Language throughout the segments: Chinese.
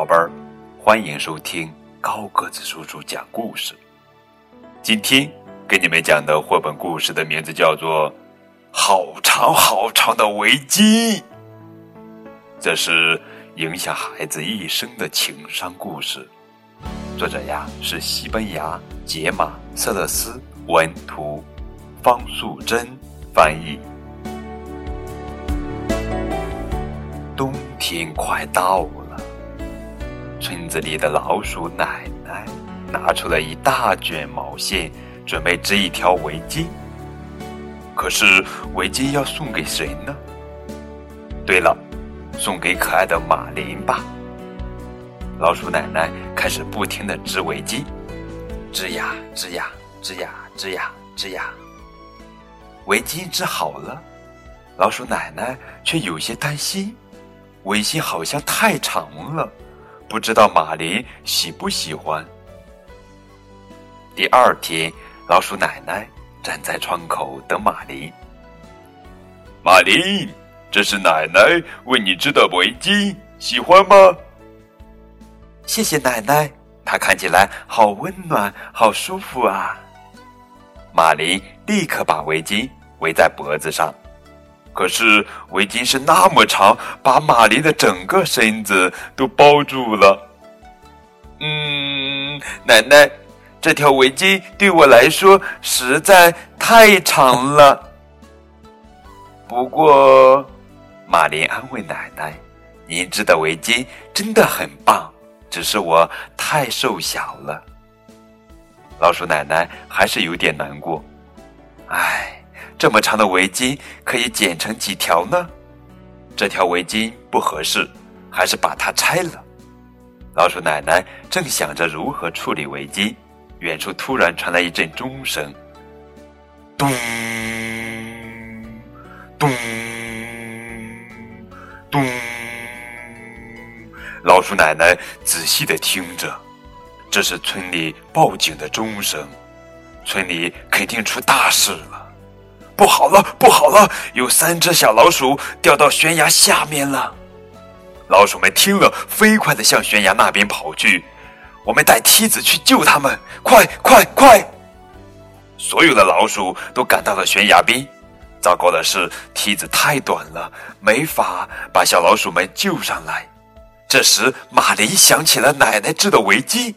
宝贝儿，欢迎收听高个子叔叔讲故事。今天给你们讲的绘本故事的名字叫做《好长好长的围巾》，这是影响孩子一生的情商故事。作者呀是西班牙杰马瑟勒斯文图，方素珍翻译。冬天快到了，村子里的老鼠奶奶拿出了一大卷毛线，准备织一条围巾。可是围巾要送给谁呢？对了，送给可爱的马林吧。老鼠奶奶开始不停的织围巾，织呀织呀织呀织呀织呀，围巾织好了，老鼠奶奶却有些担心。围巾好像太长了，不知道马林喜不喜欢。第二天，老鼠奶奶站在窗口等马林。马林，这是奶奶为你织的围巾，喜欢吗？谢谢奶奶，它看起来好温暖，好舒服啊。马林立刻把围巾围在脖子上。可是围巾是那么长，把马林的整个身子都包住了。嗯，奶奶，这条围巾对我来说实在太长了。不过，马林安慰奶奶：“您织的围巾真的很棒，只是我太瘦小了。”老鼠奶奶还是有点难过。唉。这么长的围巾可以剪成几条呢？这条围巾不合适，还是把它拆了。老鼠奶奶正想着如何处理围巾，远处突然传来一阵钟声，咚咚咚。老鼠奶奶仔细的听着，这是村里报警的钟声，村里肯定出大事了。不好了，不好了！有三只小老鼠掉到悬崖下面了。老鼠们听了，飞快地向悬崖那边跑去。我们带梯子去救他们，快快快！所有的老鼠都赶到了悬崖边。糟糕的是，梯子太短了，没法把小老鼠们救上来。这时，马林想起了奶奶织的围巾，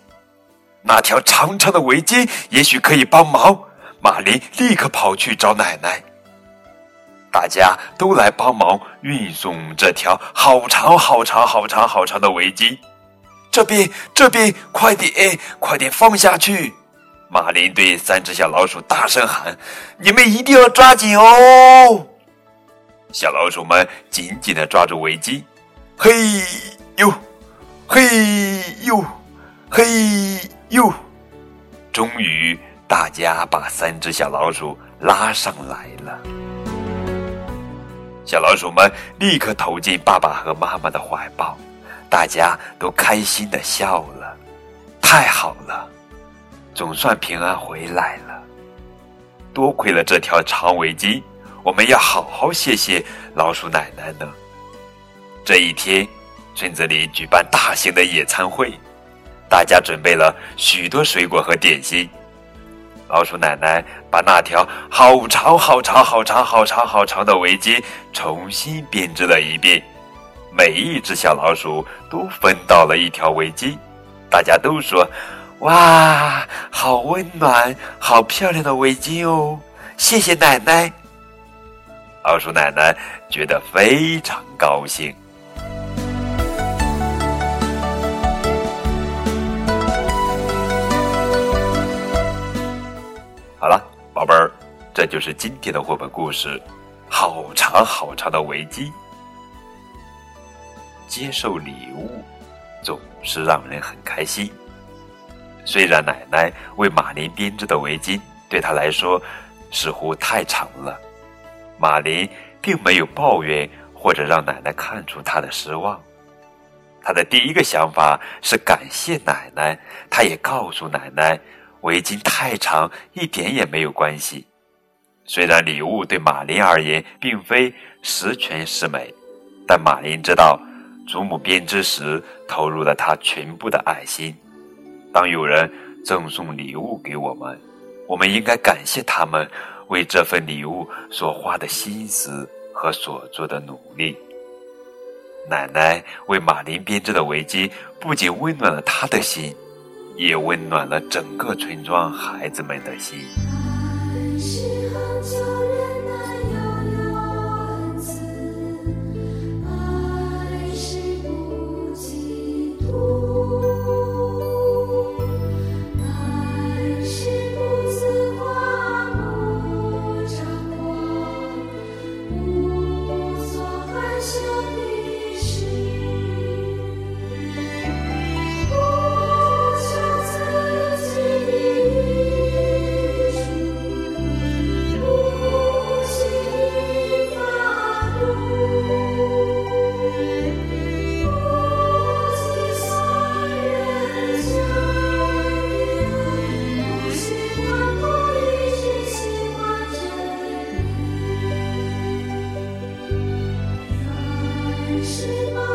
那条长长的围巾也许可以帮忙。马林立刻跑去找奶奶，大家都来帮忙运送这条好长好长好长好长的围巾。这边，这边，快点，快点放下去！马林对三只小老鼠大声喊：“你们一定要抓紧哦！”小老鼠们紧紧的抓住围巾，嘿呦，嘿呦，嘿呦，终于。大家把三只小老鼠拉上来了，小老鼠们立刻投进爸爸和妈妈的怀抱，大家都开心的笑了。太好了，总算平安回来了。多亏了这条长围巾，我们要好好谢谢老鼠奶奶呢。这一天，村子里举办大型的野餐会，大家准备了许多水果和点心。老鼠奶奶把那条好长好长好长好长好长的围巾重新编织了一遍，每一只小老鼠都分到了一条围巾。大家都说：“哇，好温暖，好漂亮的围巾哦！”谢谢奶奶。老鼠奶奶觉得非常高兴。宝贝儿，这就是今天的绘本故事。好长好长的围巾，接受礼物总是让人很开心。虽然奶奶为马林编织的围巾对他来说似乎太长了，马林并没有抱怨或者让奶奶看出他的失望。他的第一个想法是感谢奶奶，他也告诉奶奶。围巾太长，一点也没有关系。虽然礼物对马林而言并非十全十美，但马林知道，祖母编织时投入了她全部的爱心。当有人赠送礼物给我们，我们应该感谢他们为这份礼物所花的心思和所做的努力。奶奶为马林编织的围巾，不仅温暖了她的心，也温暖了整个村庄孩子们的心。是梦